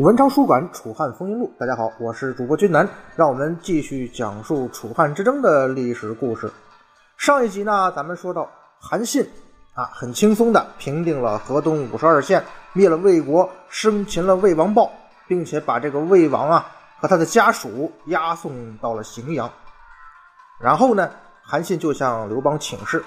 文昌书馆《楚汉风云录》，大家好，我是主播君南，让我们继续讲述楚汉之争的历史故事。上一集呢，咱们说到韩信啊，很轻松的平定了河东五十二县，灭了魏国，生擒了魏王豹，并且把这个魏王啊和他的家属押送到了荥阳。然后呢，韩信就向刘邦请示，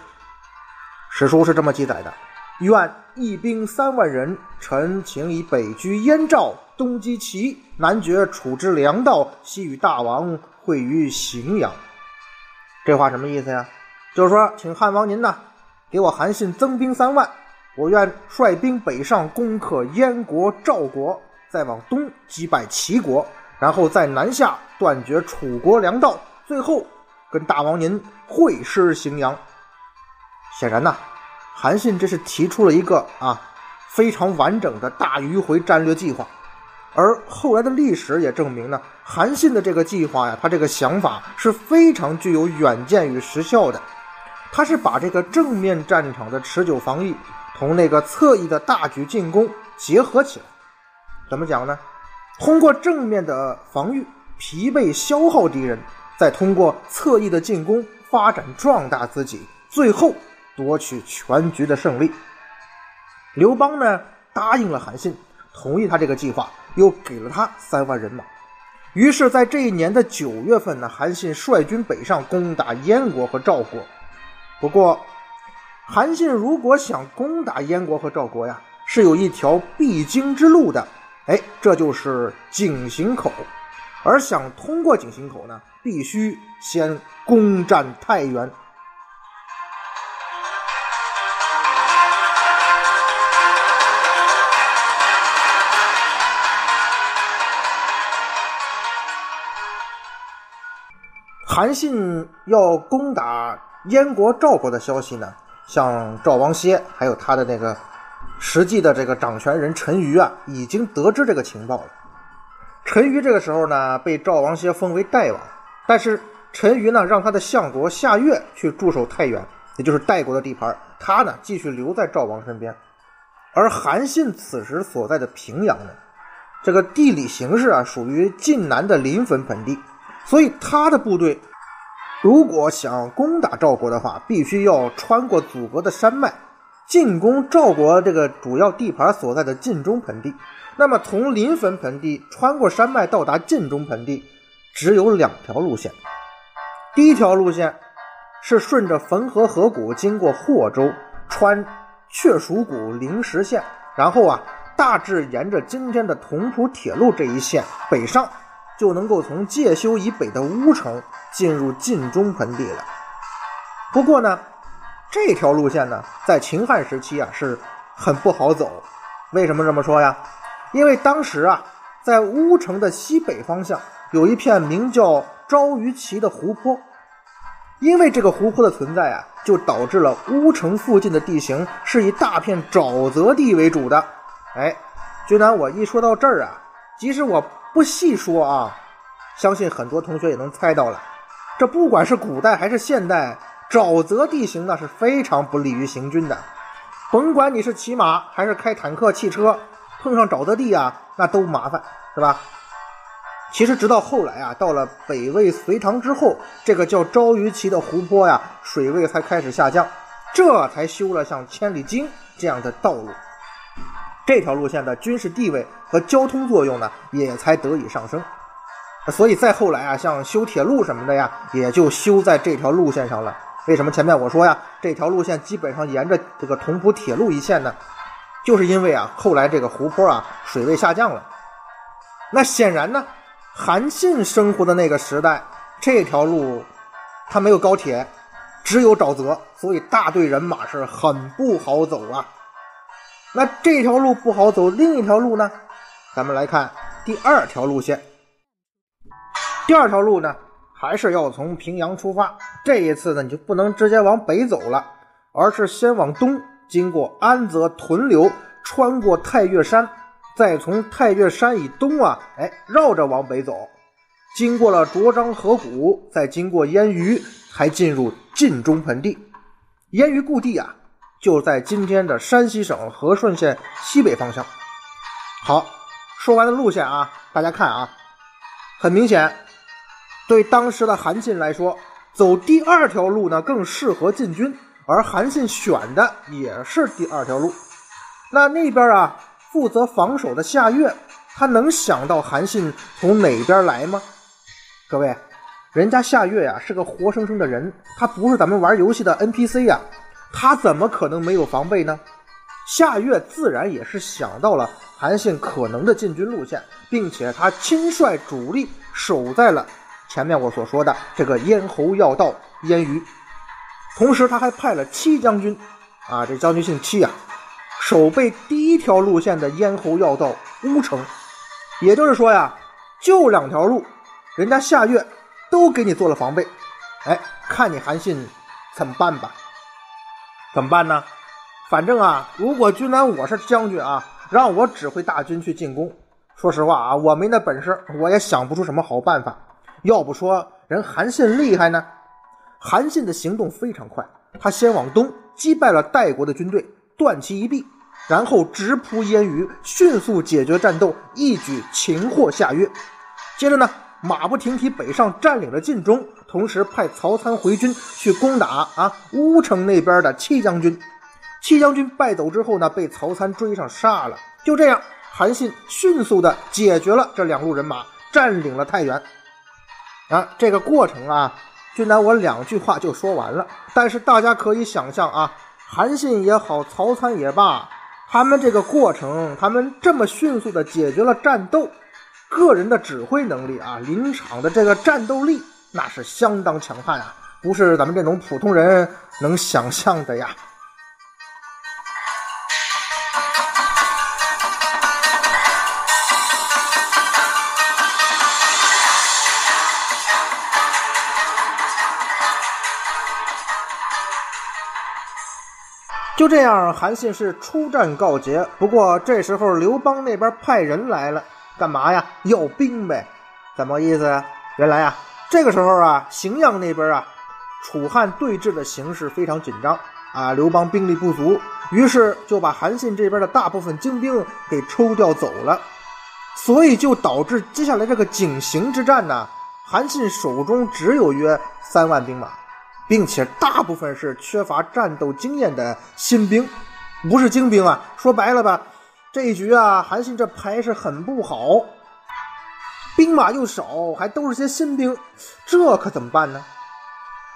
史书是这么记载的。愿一兵三万人，臣请以北居燕赵，东击齐，南绝楚之粮道，西与大王会于荥阳。这话什么意思呀？就是说，请汉王您呐，给我韩信增兵三万，我愿率兵北上攻克燕国、赵国，再往东击败齐国，然后再南下断绝楚国粮道，最后跟大王您会师荥阳。显然呐。韩信这是提出了一个啊非常完整的大迂回战略计划，而后来的历史也证明呢，韩信的这个计划呀，他这个想法是非常具有远见与实效的。他是把这个正面战场的持久防御同那个侧翼的大举进攻结合起来。怎么讲呢？通过正面的防御疲惫消耗敌人，再通过侧翼的进攻发展壮大自己，最后。夺取全局的胜利，刘邦呢答应了韩信，同意他这个计划，又给了他三万人马。于是，在这一年的九月份呢，韩信率军北上攻打燕国和赵国。不过，韩信如果想攻打燕国和赵国呀，是有一条必经之路的，哎，这就是井陉口。而想通过井陉口呢，必须先攻占太原。韩信要攻打燕国、赵国的消息呢，像赵王歇还有他的那个实际的这个掌权人陈馀啊，已经得知这个情报了。陈馀这个时候呢，被赵王歇封为代王，但是陈馀呢，让他的相国夏月去驻守太原，也就是代国的地盘，他呢继续留在赵王身边。而韩信此时所在的平阳呢，这个地理形势啊，属于晋南的临汾盆地。所以他的部队如果想攻打赵国的话，必须要穿过阻隔的山脉，进攻赵国这个主要地盘所在的晋中盆地。那么从临汾盆地穿过山脉到达晋中盆地，只有两条路线。第一条路线是顺着汾河河谷经过霍州，穿雀鼠谷灵石县，然后啊，大致沿着今天的同蒲铁路这一线北上。就能够从介休以北的乌城进入晋中盆地了。不过呢，这条路线呢，在秦汉时期啊是很不好走。为什么这么说呀？因为当时啊，在乌城的西北方向有一片名叫昭于岐的湖泊，因为这个湖泊的存在啊，就导致了乌城附近的地形是以大片沼泽地为主的。哎，君南，我一说到这儿啊，即使我。不细说啊，相信很多同学也能猜到了。这不管是古代还是现代，沼泽地形那是非常不利于行军的。甭管你是骑马还是开坦克、汽车，碰上沼泽地啊，那都麻烦，是吧？其实直到后来啊，到了北魏隋唐之后，这个叫昭于岐的湖泊呀，水位才开始下降，这才修了像千里京这样的道路。这条路线的军事地位和交通作用呢，也才得以上升。所以再后来啊，像修铁路什么的呀，也就修在这条路线上了。为什么前面我说呀，这条路线基本上沿着这个同蒲铁路一线呢？就是因为啊，后来这个湖泊啊，水位下降了。那显然呢，韩信生活的那个时代，这条路它没有高铁，只有沼泽，所以大队人马是很不好走啊。那这条路不好走，另一条路呢？咱们来看第二条路线。第二条路呢，还是要从平阳出发。这一次呢，你就不能直接往北走了，而是先往东，经过安泽屯留，穿过太岳山，再从太岳山以东啊，哎，绕着往北走，经过了卓章河谷，再经过烟余，才进入晋中盆地。烟余故地啊。就在今天的山西省和顺县西北方向。好，说完了路线啊，大家看啊，很明显，对当时的韩信来说，走第二条路呢更适合进军，而韩信选的也是第二条路。那那边啊，负责防守的夏月，他能想到韩信从哪边来吗？各位，人家夏月呀是个活生生的人，他不是咱们玩游戏的 NPC 呀，他怎么可能没有防备呢？夏月自然也是想到了韩信可能的进军路线，并且他亲率主力守在了前面我所说的这个咽喉要道燕余，同时他还派了戚将军，啊，这将军姓戚啊，守备第一条路线的咽喉要道乌城。也就是说呀，就两条路，人家夏月都给你做了防备，哎，看你韩信怎么办吧？怎么办呢？反正啊，如果君南我是将军啊，让我指挥大军去进攻，说实话啊，我没那本事，我也想不出什么好办法。要不说人韩信厉害呢？韩信的行动非常快，他先往东击败了代国的军队，断其一臂，然后直扑燕余，迅速解决战斗，一举擒获夏月。接着呢，马不停蹄北上，占领了晋中，同时派曹参回军去攻打啊乌城那边的戚将军。戚将军败走之后呢，被曹参追上杀了。就这样，韩信迅速的解决了这两路人马，占领了太原。啊，这个过程啊，就拿我两句话就说完了。但是大家可以想象啊，韩信也好，曹参也罢，他们这个过程，他们这么迅速的解决了战斗，个人的指挥能力啊，临场的这个战斗力，那是相当强悍啊，不是咱们这种普通人能想象的呀。就这样，韩信是出战告捷。不过这时候刘邦那边派人来了，干嘛呀？要兵呗？怎么意思？原来啊，这个时候啊，荥阳那边啊，楚汉对峙的形势非常紧张啊，刘邦兵力不足，于是就把韩信这边的大部分精兵给抽调走了，所以就导致接下来这个井陉之战呢，韩信手中只有约三万兵马。并且大部分是缺乏战斗经验的新兵，不是精兵啊。说白了吧，这一局啊，韩信这牌是很不好，兵马又少，还都是些新兵，这可怎么办呢？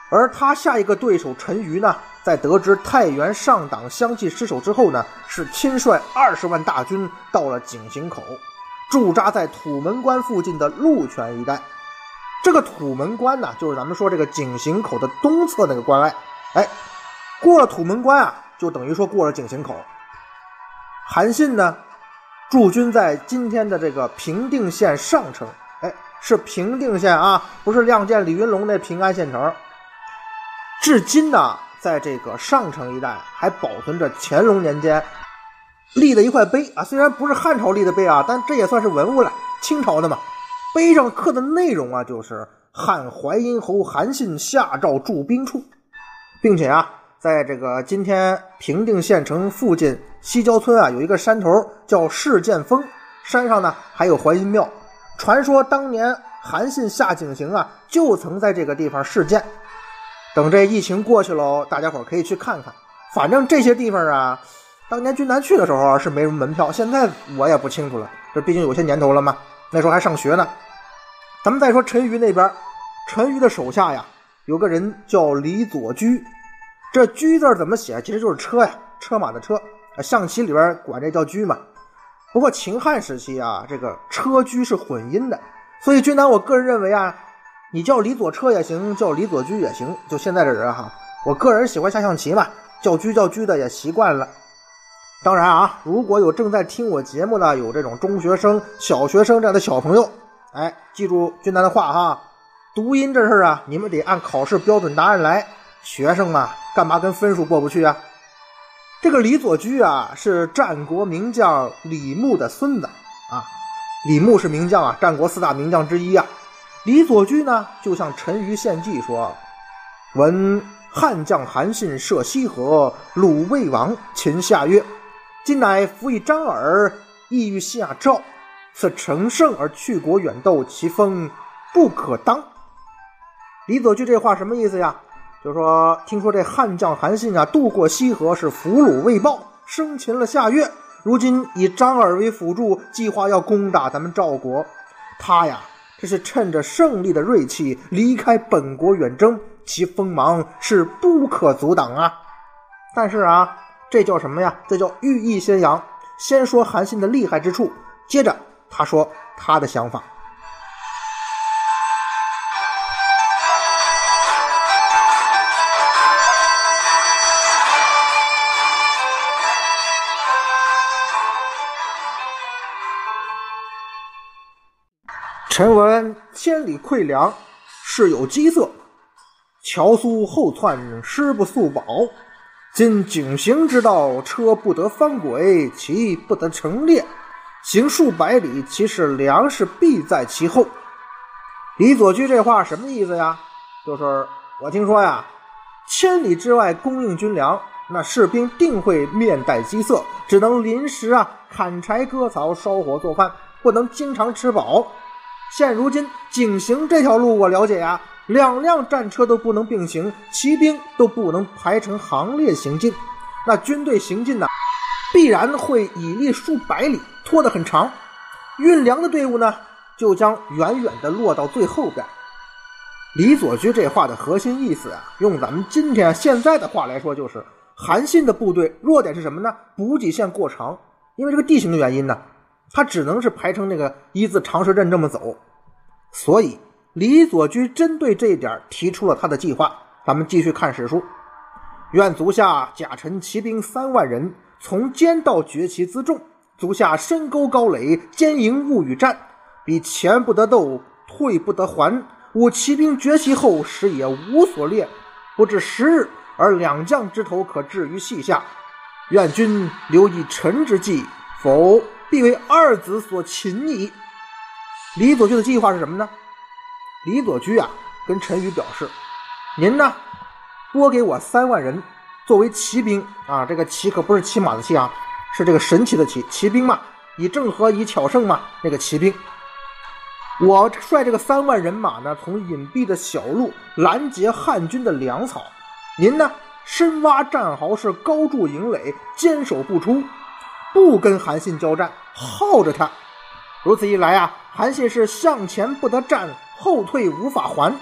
而他下一个对手陈馀呢，在得知太原上党相继失守之后呢，是亲率二十万大军到了井陉口，驻扎在土门关附近的鹿泉一带。这个土门关呢，就是咱们说这个井陉口的东侧那个关隘。哎，过了土门关啊，就等于说过了井陉口。韩信呢，驻军在今天的这个平定县上城。哎，是平定县啊，不是亮剑李云龙那平安县城。至今呢，在这个上城一带还保存着乾隆年间立的一块碑啊，虽然不是汉朝立的碑啊，但这也算是文物了，清朝的嘛。碑上刻的内容啊，就是汉淮阴侯韩信下诏驻兵处，并且啊，在这个今天平定县城附近西郊村啊，有一个山头叫事件峰，山上呢还有怀阴庙，传说当年韩信下井行啊，就曾在这个地方事件。等这疫情过去喽，大家伙可以去看看。反正这些地方啊，当年军南去的时候是没什么门票，现在我也不清楚了，这毕竟有些年头了嘛，那时候还上学呢。咱们再说陈馀那边，陈馀的手下呀，有个人叫李左车，这“车”字怎么写？其实就是车呀，车马的车。象棋里边管这叫车嘛。不过秦汉时期啊，这个车车是混音的，所以君南，我个人认为啊，你叫李左车也行，叫李左车也行。就现在这人哈，我个人喜欢下象棋嘛，叫车叫车的也习惯了。当然啊，如果有正在听我节目的有这种中学生、小学生这样的小朋友。哎，记住军南的话哈，读音这事儿啊，你们得按考试标准答案来。学生嘛，干嘛跟分数过不去啊？这个李左车啊，是战国名将李牧的孙子啊。李牧是名将啊，战国四大名将之一啊。李左车呢，就向陈馀献计说：“闻汉将韩信涉西河，鲁魏王擒夏月，今乃辅以张耳，意欲下诏。”此乘胜而去国远斗，其风不可当。李左驹这话什么意思呀？就说听说这汉将韩信啊，渡过西河是俘虏未报，生擒了夏月，如今以张耳为辅助，计划要攻打咱们赵国。他呀，这是趁着胜利的锐气离开本国远征，其锋芒是不可阻挡啊。但是啊，这叫什么呀？这叫寓意先扬。先说韩信的厉害之处，接着他说他的想法。臣闻千里馈粮，事有饥色，乔苏后窜，师不速保。今景行之道，车不得翻轨，骑不得成列，行数百里，其实粮食必在其后。李左驹这话什么意思呀？就是我听说呀，千里之外供应军粮，那士兵定会面带饥色，只能临时啊砍柴割草、烧火做饭，不能经常吃饱。现如今井行这条路我了解呀。两辆战车都不能并行，骑兵都不能排成行列行进。那军队行进呢，必然会以力数百里，拖得很长。运粮的队伍呢，就将远远的落到最后边。李左驹这话的核心意思啊，用咱们今天现在的话来说，就是韩信的部队弱点是什么呢？补给线过长，因为这个地形的原因呢，他只能是排成那个一字长蛇阵这么走，所以。李左驹针对这一点提出了他的计划。咱们继续看史书。愿足下甲辰骑兵三万人，从坚道绝其辎重。足下深沟高垒，坚营勿与战。彼前不得斗，退不得还。吾骑兵绝其后，时也无所列，不至十日，而两将之头可置于膝下。愿君留意臣之计，否必为二子所擒矣。李左驹的计划是什么呢？李左驹啊，跟陈馀表示：“您呢，拨给我三万人作为骑兵啊，这个骑可不是骑马的骑啊，是这个神奇的骑骑兵嘛，以正和以巧胜嘛，那个骑兵。我率这个三万人马呢，从隐蔽的小路拦截汉军的粮草。您呢，深挖战壕，是高筑营垒，坚守不出，不跟韩信交战，耗着他。如此一来啊，韩信是向前不得战。”后退无法还，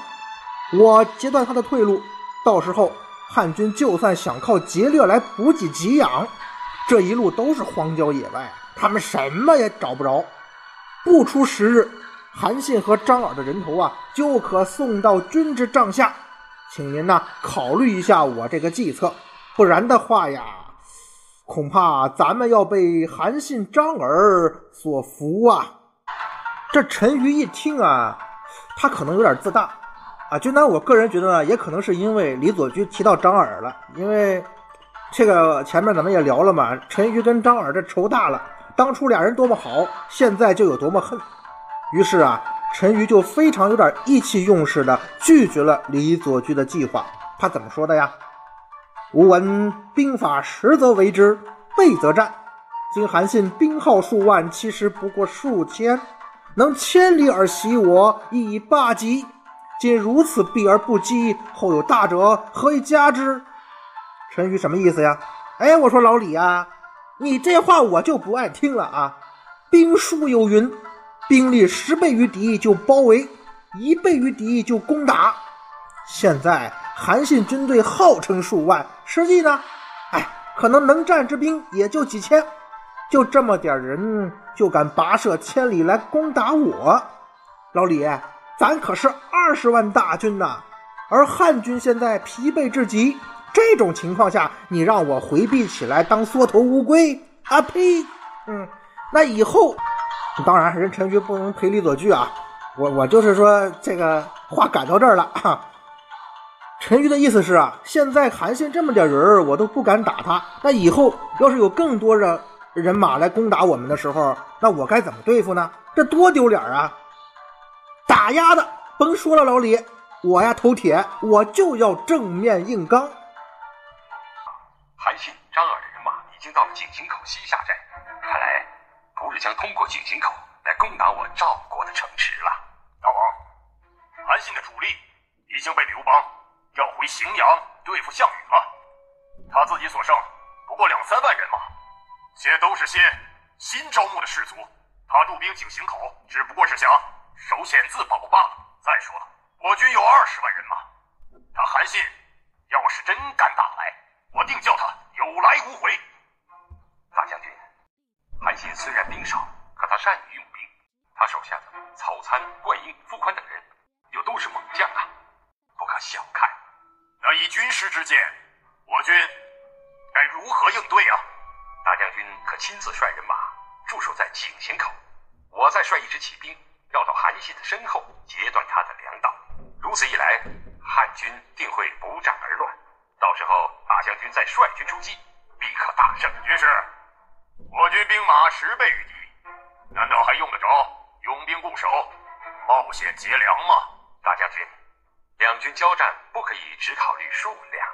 我截断他的退路，到时候汉军就算想靠劫掠来补给给养，这一路都是荒郊野外，他们什么也找不着。不出十日，韩信和张耳的人头啊，就可送到军之帐下，请您呐考虑一下我这个计策，不然的话呀，恐怕咱们要被韩信、张耳所俘啊。这陈馀一听啊。他可能有点自大，啊，就拿我个人觉得呢，也可能是因为李左驹提到张耳了，因为这个前面咱们也聊了嘛，陈馀跟张耳这仇大了，当初俩人多么好，现在就有多么恨，于是啊，陈馀就非常有点意气用事的拒绝了李左驹的计划。他怎么说的呀？吾闻兵法实则为之，备则战。今韩信兵号数万，其实不过数千。能千里而袭我，亦已霸极。今如此避而不击，后有大者，何以加之？陈馀什么意思呀？哎，我说老李啊，你这话我就不爱听了啊。兵书有云：兵力十倍于敌就包围，一倍于敌就攻打。现在韩信军队号称数万，实际呢，哎，可能能战之兵也就几千。就这么点人，就敢跋涉千里来攻打我，老李，咱可是二十万大军呐！而汉军现在疲惫至极，这种情况下，你让我回避起来当缩头乌龟？啊呸！嗯，那以后，当然人陈局不能赔礼左驹啊！我我就是说这个话赶到这儿了。陈馀的意思是啊，现在韩信这么点人我都不敢打他，那以后要是有更多的。人马来攻打我们的时候，那我该怎么对付呢？这多丢脸啊！打压的，甭说了，老李，我呀头铁，我就要正面硬刚。韩信、张耳的人马已经到了井陉口西下寨，看来不日将通过井陉口，来攻打我赵国的城池了。大王，韩信的主力已经被刘邦要回荥阳对付项羽了，他自己所剩不过两三万人马，且都是些新招募的士卒。他驻兵井陉口，只不过是想守险自保罢了。再说了，我军有二十万人马，他韩信要是真敢打来，我定叫他有来无回。大将军，韩信虽然兵少，可他善于用兵。他手下的曹参、灌婴、傅宽等人，又都是猛将啊，不可小看。那以军师之见，我军该如何应对啊？大将军可亲自率人马驻守在井陉口，我再率一支骑兵绕到韩信的身后，截断他的粮道。如此一来，汉军定会不战而乱。到时候，大将军再率军出击，必可大胜。军师，我军兵马十倍于敌，难道还用得着拥兵固守、冒险劫粮吗？大将军，两军交战不可以只考虑数量。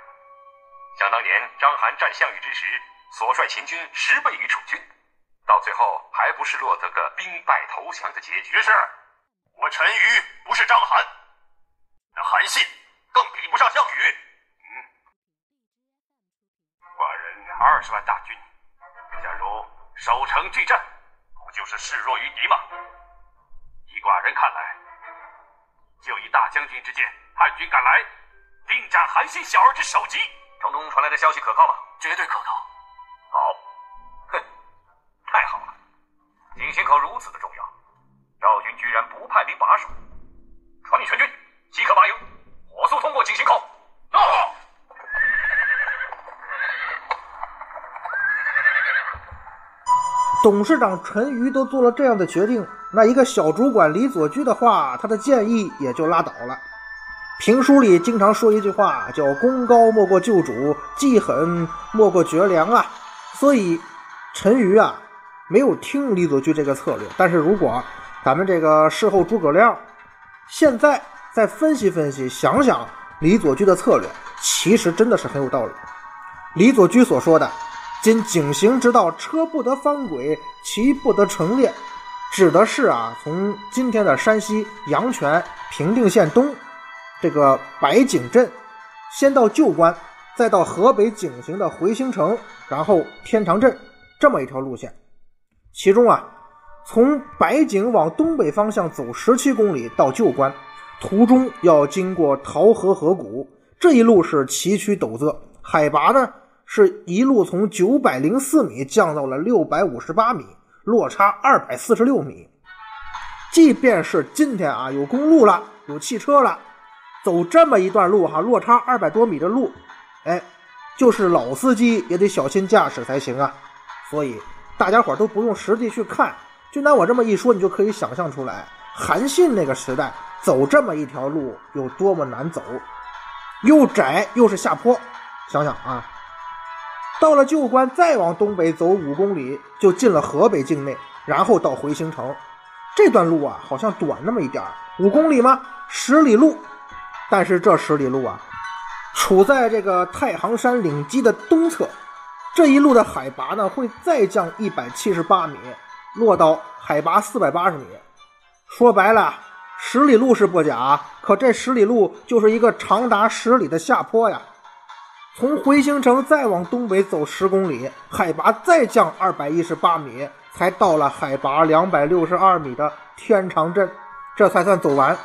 想当年章邯战项羽之时，所率秦军十倍于楚军，到最后还不是落得个兵败投降的结局？是，我陈馀不是章邯，那韩信更比不上项羽。嗯，寡人二十万大军，假如守城拒战，不就是示弱于敌吗？以寡人看来，就以大将军之见，汉军赶来，定斩韩信小儿之首级。城中传来的消息可靠吗？绝对可靠。好，哼，太好了！井陉口如此的重要，赵军居然不派兵把守。传令全军，即刻拔营，火速通过井陉口。到。董事长陈馀都做了这样的决定，那一个小主管李左驹的话，他的建议也就拉倒了。评书里经常说一句话，叫“功高莫过旧主，记狠莫过绝粮”啊。所以陈馀啊，没有听李左驹这个策略。但是如果咱们这个事后诸葛亮现在再分析分析，想想李左驹的策略，其实真的是很有道理。李左驹所说的。今井陉之道，车不得翻轨，骑不得乘列，指的是啊，从今天的山西阳泉平定县东这个白井镇，先到旧关，再到河北井陉的回兴城，然后天长镇这么一条路线。其中啊，从白井往东北方向走十七公里到旧关，途中要经过桃河河谷，这一路是崎岖陡仄，海拔呢？是一路从九百零四米降到了六百五十八米，落差二百四十六米。即便是今天啊，有公路了，有汽车了，走这么一段路哈，落差二百多米的路，哎，就是老司机也得小心驾驶才行啊。所以大家伙都不用实地去看，就拿我这么一说，你就可以想象出来，韩信那个时代走这么一条路有多么难走，又窄又是下坡，想想啊。到了旧关，再往东北走五公里，就进了河北境内，然后到回兴城。这段路啊，好像短那么一点五公里吗？十里路。但是这十里路啊，处在这个太行山岭基的东侧，这一路的海拔呢会再降一百七十八米，落到海拔四百八十米。说白了，十里路是不假，可这十里路就是一个长达十里的下坡呀。从回兴城再往东北走十公里，海拔再降二百一十八米，才到了海拔两百六十二米的天长镇，这才算走完。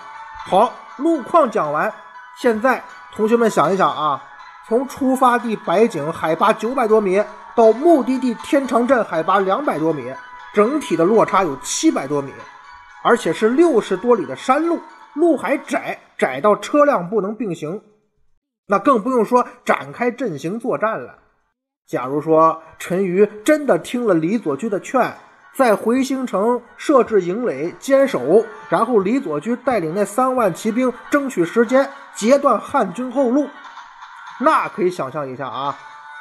好，路况讲完，现在同学们想一想啊，从出发地白井海拔九百多米到目的地天长镇海拔两百多米，整体的落差有七百多米，而且是六十多里的山路，路还窄，窄到车辆不能并行。那更不用说展开阵型作战了。假如说陈馀真的听了李左驹的劝，在回兴城设置营垒坚守，然后李左驹带领那三万骑兵争取时间截断汉军后路，那可以想象一下啊，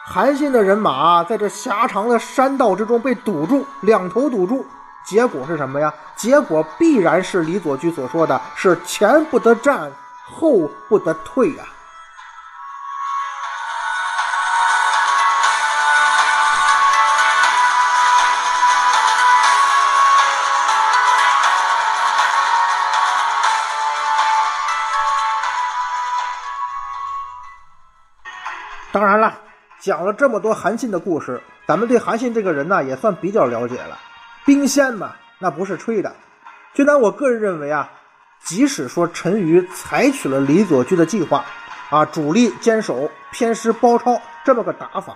韩信的人马在这狭长的山道之中被堵住，两头堵住，结果是什么呀？结果必然是李左驹所说的是前不得战，后不得退啊。讲了这么多韩信的故事，咱们对韩信这个人呢也算比较了解了。兵仙嘛，那不是吹的。就拿我个人认为啊，即使说陈馀采取了李左驹的计划，啊，主力坚守，偏师包抄这么个打法，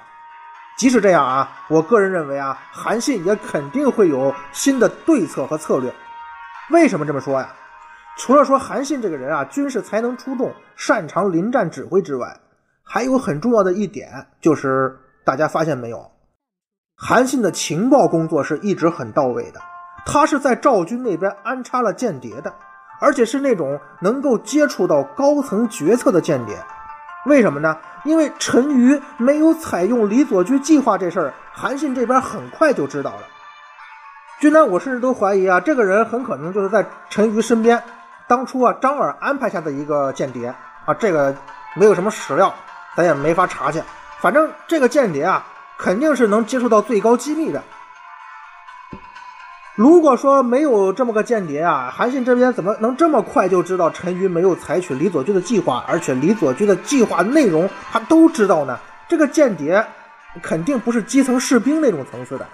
即使这样啊，我个人认为啊，韩信也肯定会有新的对策和策略。为什么这么说呀？除了说韩信这个人啊，军事才能出众，擅长临战指挥之外，还有很重要的一点，就是大家发现没有，韩信的情报工作是一直很到位的。他是在赵军那边安插了间谍的，而且是那种能够接触到高层决策的间谍。为什么呢？因为陈馀没有采用李左驹计划这事儿，韩信这边很快就知道了。军南，我甚至都怀疑啊，这个人很可能就是在陈馀身边。当初啊，张耳安排下的一个间谍啊，这个没有什么史料，咱也没法查去。反正这个间谍啊，肯定是能接触到最高机密的。如果说没有这么个间谍啊，韩信这边怎么能这么快就知道陈馀没有采取李左军的计划，而且李左军的计划内容他都知道呢？这个间谍肯定不是基层士兵那种层次的。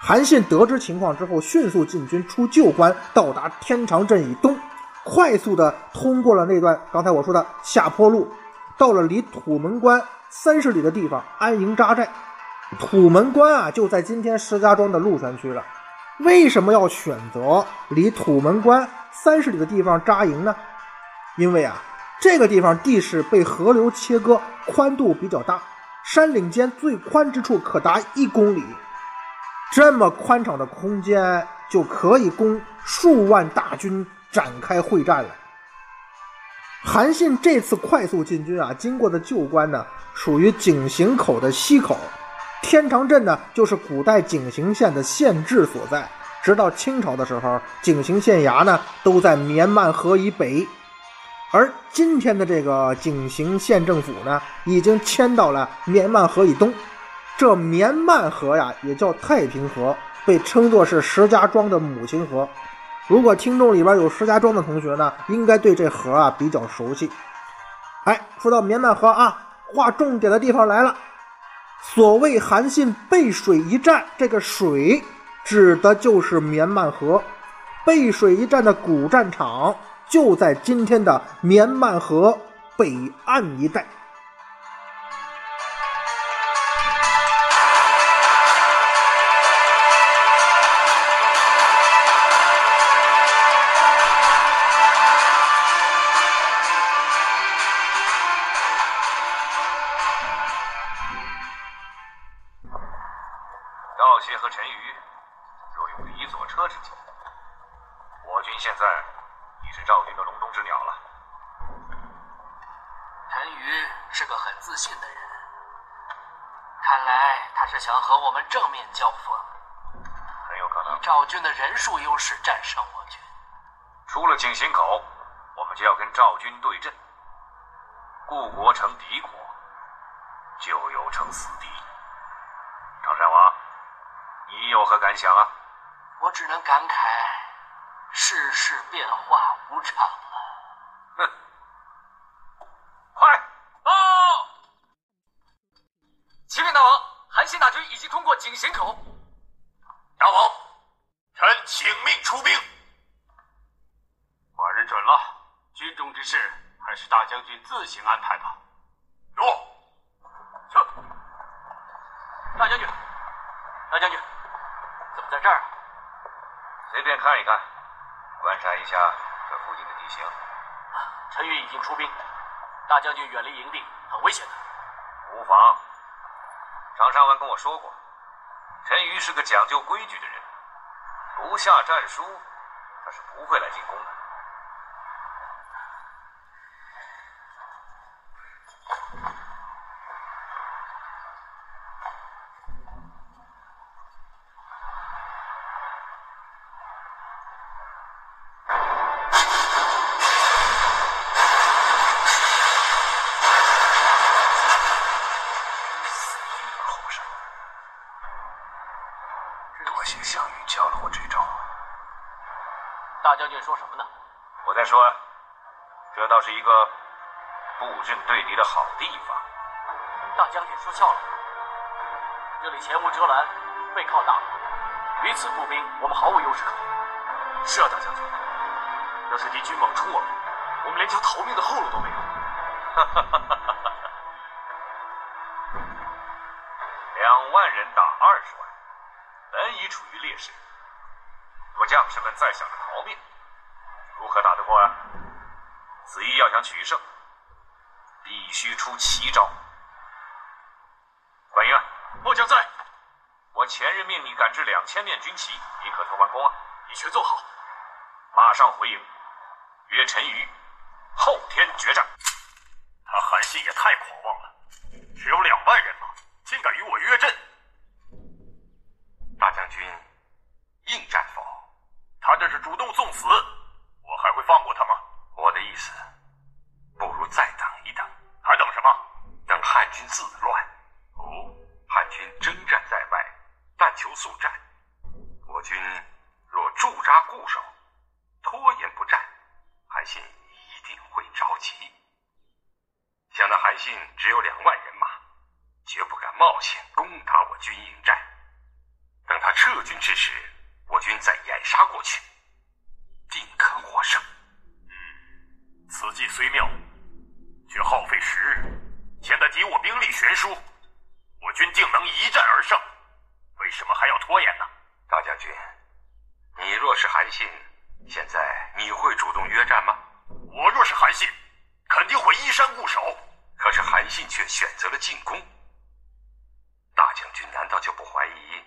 韩信得知情况之后，迅速进军出旧关，到达天长镇以东。快速的通过了那段刚才我说的下坡路，到了离土门关三十里的地方安营扎寨。土门关啊，就在今天石家庄的鹿泉区了。为什么要选择离土门关三十里的地方扎营呢？因为啊，这个地方地势被河流切割，宽度比较大，山岭间最宽之处可达一公里。这么宽敞的空间，就可以供数万大军。展开会战了。韩信这次快速进军啊，经过的旧关呢，属于井陉口的西口，天长镇呢，就是古代井陉县的县治所在。直到清朝的时候，井陉县衙呢都在绵漫河以北，而今天的这个井陉县政府呢，已经迁到了绵漫河以东。这绵漫河呀，也叫太平河，被称作是石家庄的母亲河。如果听众里边有石家庄的同学呢，应该对这河啊比较熟悉。哎，说到绵漫河啊，划重点的地方来了。所谓韩信背水一战，这个水指的就是绵漫河。背水一战的古战场就在今天的绵漫河北岸一带。井陉口，我们就要跟赵军对阵。故国成敌国，旧友成死敌。常山王，你有何感想啊？我只能感慨，世事变化无常了。哼！快报！启禀大王，韩信大军已经通过井陉口。大王。臣请命出兵。寡人准了，军中之事还是大将军自行安排吧。有。撤。大将军，大将军，怎么在这儿？随便看一看，观察一下这附近的地形。陈宇已经出兵，大将军远离营地，很危险的。无妨。常山文跟我说过，陈馀是个讲究规矩的人。不下战书，他是不会来进攻的。将军说什么呢？我在说，这倒是一个布阵对敌的好地方。大将军说笑了，这里前无遮拦，背靠大路，与此步兵，我们毫无优势可言。是啊，大将军，要是敌军猛冲我们，我们连条逃命的后路都没有。哈哈哈哈哈！两万人打二十万，本已处于劣势，若将士们在想着逃命，如何打得过啊？子义要想取胜，必须出奇招。管员，末将在。我前日命你赶制两千面军旗，你可曾完工啊？你全做好，马上回营。约陈馀，后天决战。他韩信也太狂妄了，只有两万人马，竟敢与我约阵。大将军，应战否？他这是主动送死，我还会放过他吗？我的意思，不如再等一等。还等什么？等汉军自乱。哦，汉军征战在外，但求速战。我军若驻扎固守，拖延不战，韩信一定会着急。想那韩信只有两万人马，绝不敢冒险攻打我军营寨。等他撤军之时，我军再掩杀过去，定可获胜。嗯，此计虽妙，却耗费时日，显得敌我兵力悬殊。我军定能一战而胜，为什么还要拖延呢？大将军，你若是韩信，现在你会主动约战吗？我若是韩信，肯定会依山固守。可是韩信却选择了进攻，大将军难道就不怀疑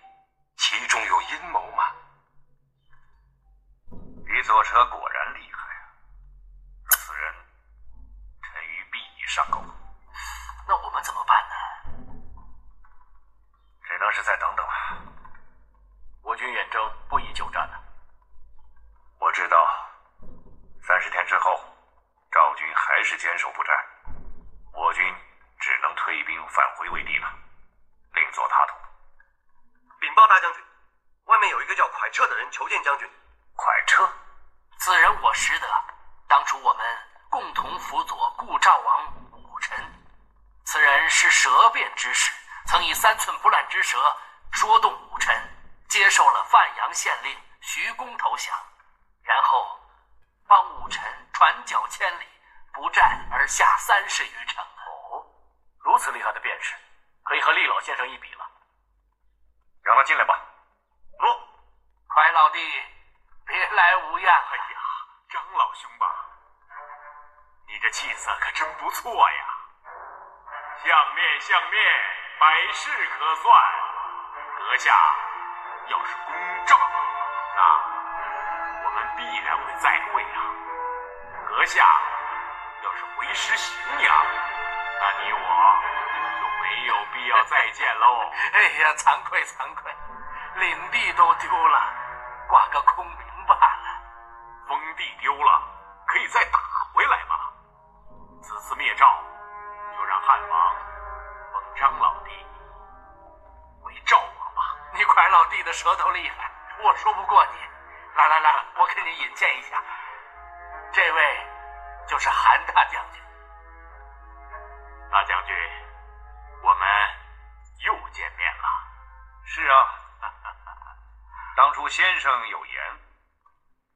其中有阴谋吗？李左车果然厉害啊！此人，陈馀必已上钩。那我们怎么办呢？只能是再等等了。我军远征不宜久战了。我知道，三十天之后，赵军还是坚守不战，我军只能退兵返回魏地了，另作他图。禀报大将军，外面有一个叫蒯彻的人求见将军。蒯彻，此人我识得，当初我们共同辅佐顾赵王武臣。此人是舌辩之士，曾以三寸不烂之舌说动武臣，接受了范阳县令徐公投降，然后帮武臣传脚千里，不战而下三十余城。哦，如此厉害的辩士，可以和厉老先生一比了。让他进来吧。不，蒯老弟，别来无恙。哎呀，张老兄吧，你这气色可真不错呀！相面相面，百事可算。阁下要是公正，那我们必然会再会呀。阁下要是为师行阳，那你我就没有必要再见喽。哎呀，惭愧惭愧，领地都丢了，挂个空名。地丢了，可以再打回来嘛。此次灭赵，就让汉王封张老弟为赵王吧。你蒯老弟的舌头厉害，我说不过你。来来来，我给你引荐一下，这位就是韩大将军。大将军，我们又见面了。是啊，当初先生有言，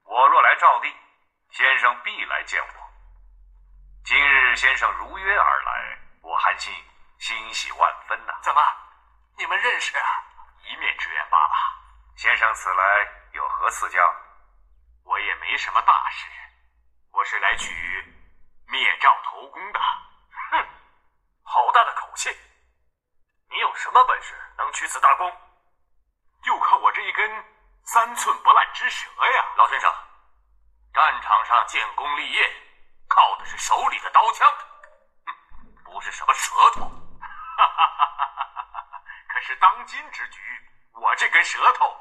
我若来赵地，先生必来见我。今日先生如约而来，我韩信欣喜万分呐、怎么，你们认识啊？一面之缘罢了。先生此来有何赐教？我也没什么大事，我是来取灭赵头功的。哼，好大的口气！你有什么本事能取此大功？就靠我这一根三寸不烂之舌呀！老先生，战场上建功立业，靠的是手里的刀枪，不是什么舌头。哈哈哈哈！可是当今之局，我这根舌头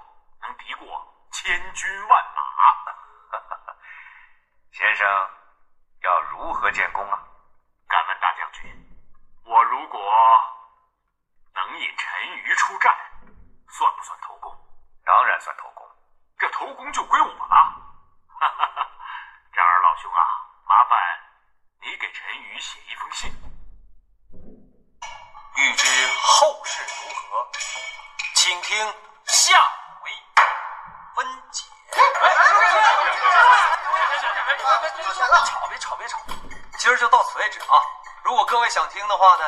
能敌过千军万马。先生要如何建功啊？听的话呢